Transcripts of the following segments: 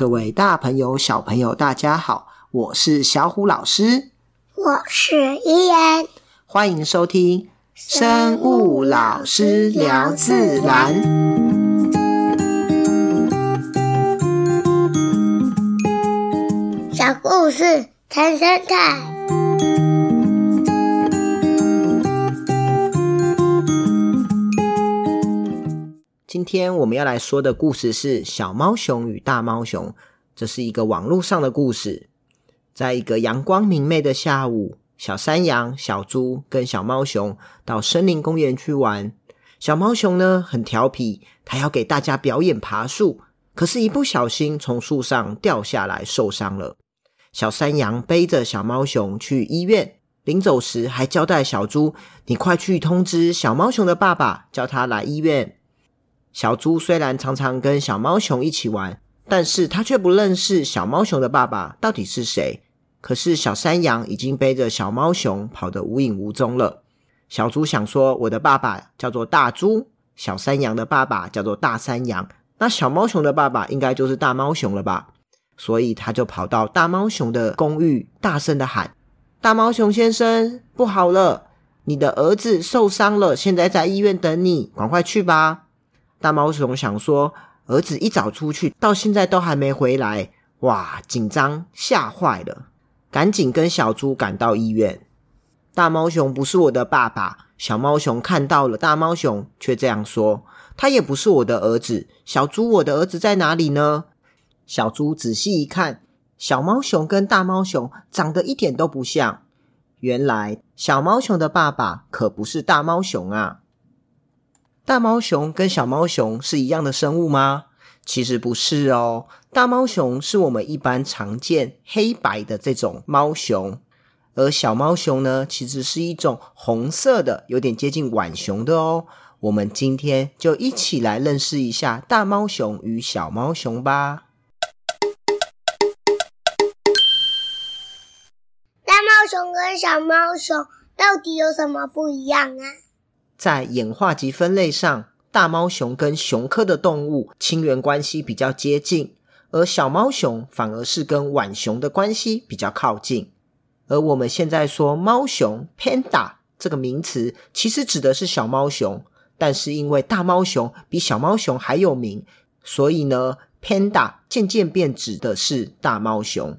各位大朋友、小朋友，大家好，我是小虎老师，我是伊人，欢迎收听生物老师聊自然。小故事谈生态。天我们要来说的故事是《小猫熊与大猫熊》，这是一个网络上的故事。在一个阳光明媚的下午，小山羊、小猪跟小猫熊到森林公园去玩。小猫熊呢，很调皮，它要给大家表演爬树，可是，一不小心从树上掉下来，受伤了。小山羊背着小猫熊去医院，临走时还交代小猪：“你快去通知小猫熊的爸爸，叫他来医院。”小猪虽然常常跟小猫熊一起玩，但是他却不认识小猫熊的爸爸到底是谁。可是小山羊已经背着小猫熊跑得无影无踪了。小猪想说：“我的爸爸叫做大猪，小山羊的爸爸叫做大山羊，那小猫熊的爸爸应该就是大猫熊了吧？”所以他就跑到大猫熊的公寓，大声的喊：“大猫熊先生，不好了，你的儿子受伤了，现在在医院等你，赶快去吧。”大猫熊想说，儿子一早出去，到现在都还没回来，哇，紧张吓坏了，赶紧跟小猪赶到医院。大猫熊不是我的爸爸，小猫熊看到了大猫熊，却这样说，他也不是我的儿子。小猪，我的儿子在哪里呢？小猪仔细一看，小猫熊跟大猫熊长得一点都不像，原来小猫熊的爸爸可不是大猫熊啊。大猫熊跟小猫熊是一样的生物吗？其实不是哦。大猫熊是我们一般常见黑白的这种猫熊，而小猫熊呢，其实是一种红色的，有点接近浣熊的哦。我们今天就一起来认识一下大猫熊与小猫熊吧。大猫熊跟小猫熊到底有什么不一样啊？在演化及分类上，大猫熊跟熊科的动物亲缘关系比较接近，而小猫熊反而是跟浣熊的关系比较靠近。而我们现在说猫熊 （Panda） 这个名词，其实指的是小猫熊，但是因为大猫熊比小猫熊还有名，所以呢，Panda 渐渐变指的是大猫熊。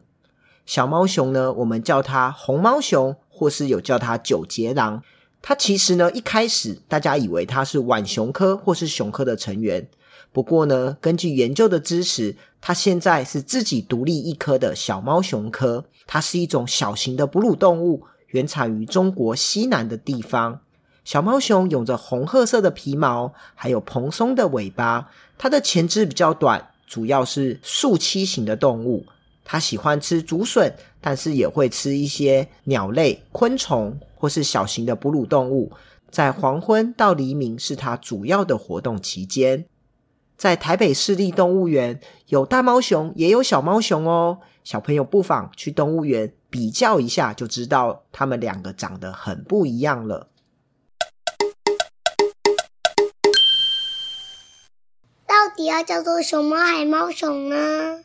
小猫熊呢，我们叫它红猫熊，或是有叫它九节狼。它其实呢，一开始大家以为它是浣熊科或是熊科的成员。不过呢，根据研究的支持，它现在是自己独立一科的小猫熊科。它是一种小型的哺乳动物，原产于中国西南的地方。小猫熊有着红褐色的皮毛，还有蓬松的尾巴。它的前肢比较短，主要是树栖型的动物。它喜欢吃竹笋，但是也会吃一些鸟类、昆虫。或是小型的哺乳动物，在黄昏到黎明是它主要的活动期间。在台北市立动物园，有大猫熊，也有小猫熊哦。小朋友不妨去动物园比较一下，就知道它们两个长得很不一样了。到底要叫做熊猫还是猫熊呢？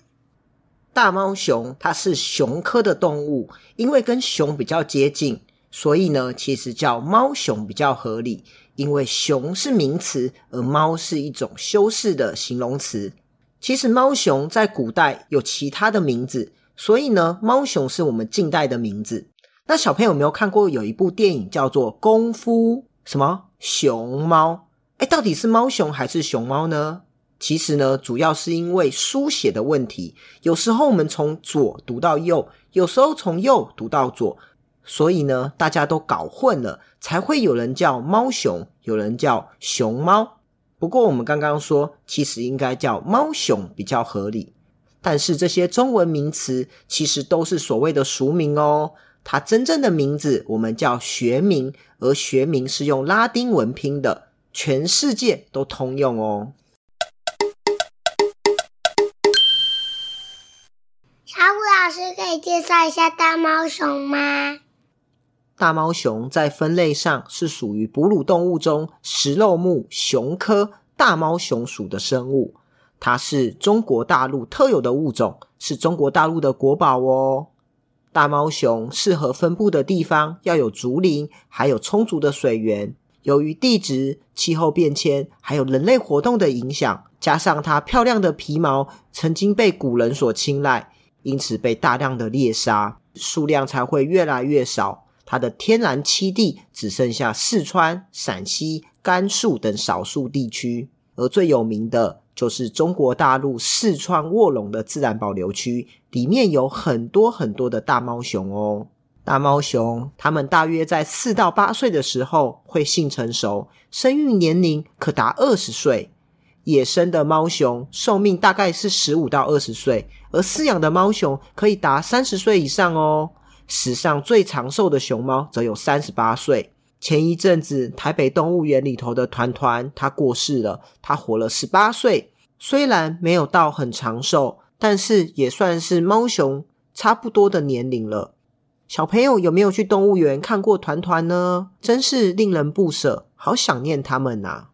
大猫熊它是熊科的动物，因为跟熊比较接近。所以呢，其实叫猫熊比较合理，因为熊是名词，而猫是一种修饰的形容词。其实猫熊在古代有其他的名字，所以呢，猫熊是我们近代的名字。那小朋友有没有看过有一部电影叫做《功夫什么熊猫》？诶，到底是猫熊还是熊猫呢？其实呢，主要是因为书写的问题，有时候我们从左读到右，有时候从右读到左。所以呢，大家都搞混了，才会有人叫猫熊，有人叫熊猫。不过我们刚刚说，其实应该叫猫熊比较合理。但是这些中文名词其实都是所谓的俗名哦，它真正的名字我们叫学名，而学名是用拉丁文拼的，全世界都通用哦。小虎老师可以介绍一下大猫熊吗？大猫熊在分类上是属于哺乳动物中食肉目熊科大猫熊属的生物。它是中国大陆特有的物种，是中国大陆的国宝哦。大猫熊适合分布的地方要有竹林，还有充足的水源。由于地质、气候变迁，还有人类活动的影响，加上它漂亮的皮毛曾经被古人所青睐，因此被大量的猎杀，数量才会越来越少。它的天然栖地只剩下四川、陕西、甘肃等少数地区，而最有名的就是中国大陆四川卧龙的自然保留区，里面有很多很多的大猫熊哦。大猫熊，它们大约在四到八岁的时候会性成熟，生育年龄可达二十岁。野生的猫熊寿命大概是十五到二十岁，而饲养的猫熊可以达三十岁以上哦。史上最长寿的熊猫则有三十八岁。前一阵子，台北动物园里头的团团，它过世了，它活了十八岁。虽然没有到很长寿，但是也算是猫熊差不多的年龄了。小朋友有没有去动物园看过团团呢？真是令人不舍，好想念他们呐、啊！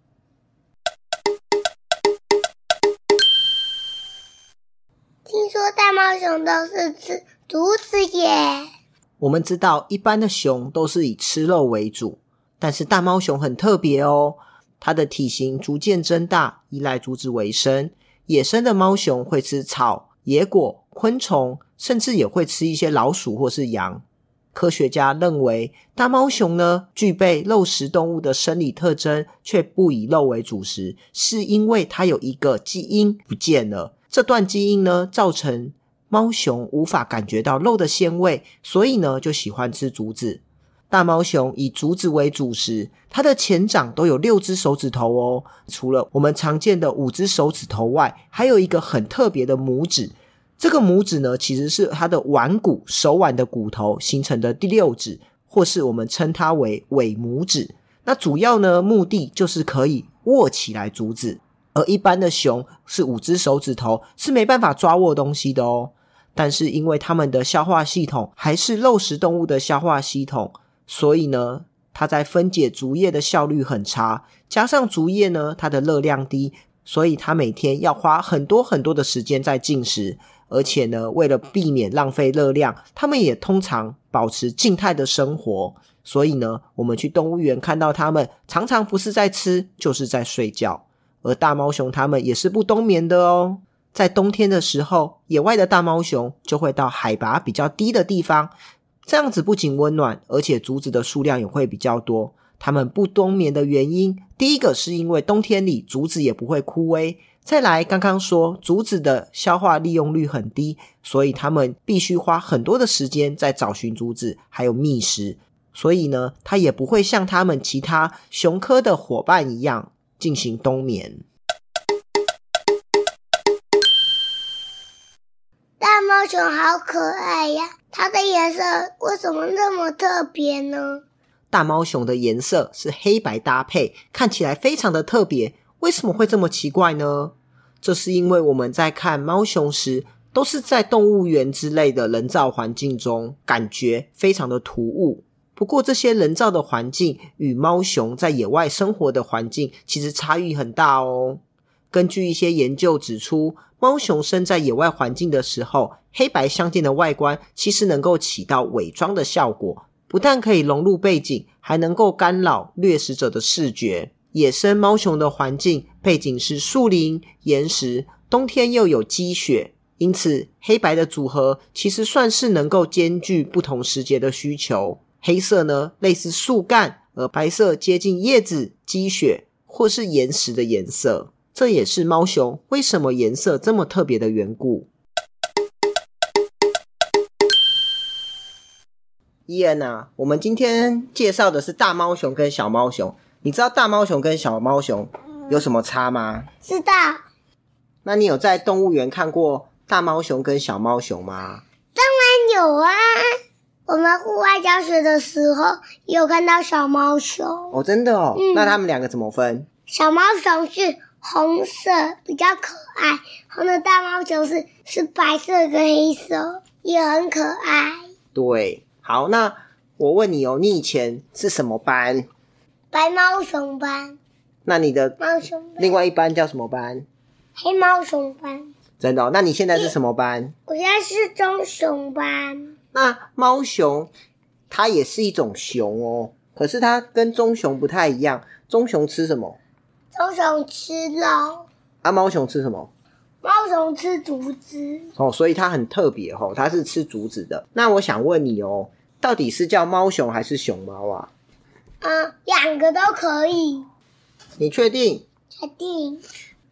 听说大猫熊都是吃竹子耶。我们知道，一般的熊都是以吃肉为主，但是大猫熊很特别哦，它的体型逐渐增大，依赖竹子为生。野生的猫熊会吃草、野果、昆虫。甚至也会吃一些老鼠或是羊。科学家认为，大猫熊呢，具备肉食动物的生理特征，却不以肉为主食，是因为它有一个基因不见了。这段基因呢，造成猫熊无法感觉到肉的鲜味，所以呢，就喜欢吃竹子。大猫熊以竹子为主食，它的前掌都有六只手指头哦。除了我们常见的五只手指头外，还有一个很特别的拇指。这个拇指呢，其实是它的腕骨，手腕的骨头形成的第六指，或是我们称它为尾拇指。那主要呢，目的就是可以握起来竹子。而一般的熊是五只手指头，是没办法抓握东西的哦。但是因为它们的消化系统还是肉食动物的消化系统，所以呢，它在分解竹叶的效率很差。加上竹叶呢，它的热量低，所以它每天要花很多很多的时间在进食。而且呢，为了避免浪费热量，它们也通常保持静态的生活。所以呢，我们去动物园看到它们，常常不是在吃，就是在睡觉。而大猫熊它们也是不冬眠的哦。在冬天的时候，野外的大猫熊就会到海拔比较低的地方，这样子不仅温暖，而且竹子的数量也会比较多。它们不冬眠的原因，第一个是因为冬天里竹子也不会枯萎。再来，刚刚说竹子的消化利用率很低，所以他们必须花很多的时间在找寻竹子，还有觅食。所以呢，它也不会像他们其他熊科的伙伴一样进行冬眠。大猫熊好可爱呀！它的颜色为什么那么特别呢？大猫熊的颜色是黑白搭配，看起来非常的特别。为什么会这么奇怪呢？这是因为我们在看猫熊时，都是在动物园之类的人造环境中，感觉非常的突兀。不过，这些人造的环境与猫熊在野外生活的环境其实差异很大哦。根据一些研究指出，猫熊生在野外环境的时候，黑白相间的外观其实能够起到伪装的效果，不但可以融入背景，还能够干扰掠食者的视觉。野生猫熊的环境背景是树林、岩石，冬天又有积雪，因此黑白的组合其实算是能够兼具不同时节的需求。黑色呢，类似树干，而白色接近叶子、积雪或是岩石的颜色。这也是猫熊为什么颜色这么特别的缘故。伊恩啊，我们今天介绍的是大猫熊跟小猫熊。你知道大猫熊跟小猫熊有什么差吗？知道。那你有在动物园看过大猫熊跟小猫熊吗？当然有啊！我们户外教学的时候有看到小猫熊。哦，真的哦。嗯。那他们两个怎么分？小猫熊是红色，比较可爱；红的大猫熊是是白色跟黑色，也很可爱。对，好，那我问你哦，你以前是什么班？白猫熊班，那你的猫熊班，另外一班叫什么班？黑猫熊班。真的哦？那你现在是什么班？我现在是棕熊班。那猫熊它也是一种熊哦，可是它跟棕熊不太一样。棕熊吃什么？棕熊吃肉。啊，猫熊吃什么？猫熊吃竹子。哦，所以它很特别哦，它是吃竹子的。那我想问你哦，到底是叫猫熊还是熊猫啊？嗯，两个都可以。你确定？确定。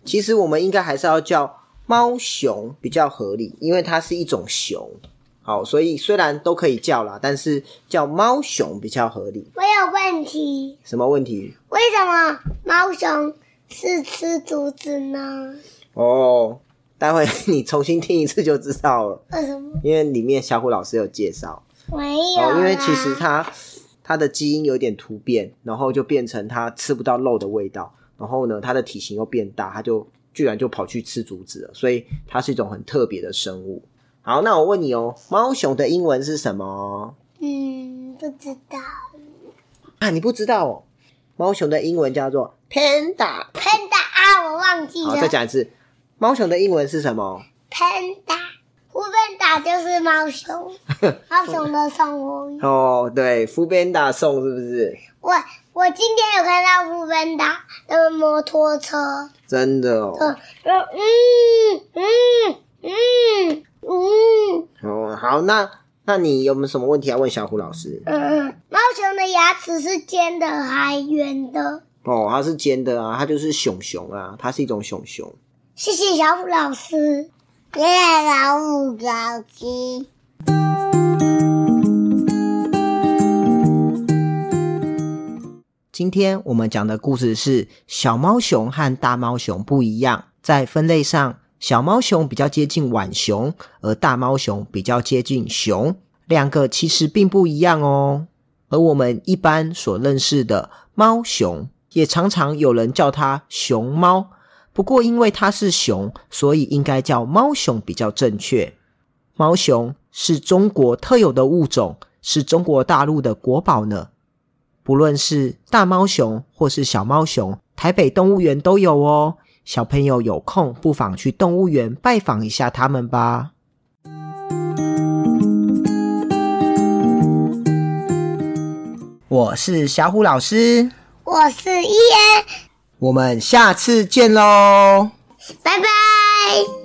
其实我们应该还是要叫。猫熊比较合理，因为它是一种熊，好，所以虽然都可以叫啦，但是叫猫熊比较合理。我有问题。什么问题？为什么猫熊是吃竹子呢？哦，待会 你重新听一次就知道了。为什么？因为里面小虎老师有介绍。没有。哦，因为其实它它的基因有点突变，然后就变成它吃不到肉的味道，然后呢，它的体型又变大，它就。居然就跑去吃竹子了，所以它是一种很特别的生物。好，那我问你哦，猫熊的英文是什么？嗯，不知道。啊，你不知道哦？猫熊的英文叫做 panda。panda 啊，我忘记了。好，再讲一次，猫熊的英文是什么？panda。foodpanda 就是猫熊，猫熊的送。哦，对，foodpanda 送是不是？我我今天有看到 foodpanda 的摩托车。真的哦，嗯嗯嗯嗯嗯。哦，好，那那你有没有什么问题要问小虎老师？嗯嗯，猫熊的牙齿是尖的还圆的？哦，它是尖的啊，它就是熊熊啊，它是一种熊熊。谢谢小虎老师，谢谢小虎老师。今天我们讲的故事是小猫熊和大猫熊不一样，在分类上，小猫熊比较接近浣熊，而大猫熊比较接近熊，两个其实并不一样哦。而我们一般所认识的猫熊，也常常有人叫它熊猫，不过因为它是熊，所以应该叫猫熊比较正确。猫熊是中国特有的物种，是中国大陆的国宝呢。不论是大猫熊或是小猫熊，台北动物园都有哦。小朋友有空不妨去动物园拜访一下他们吧。我是小虎老师，我是伊恩，我们下次见喽，拜拜。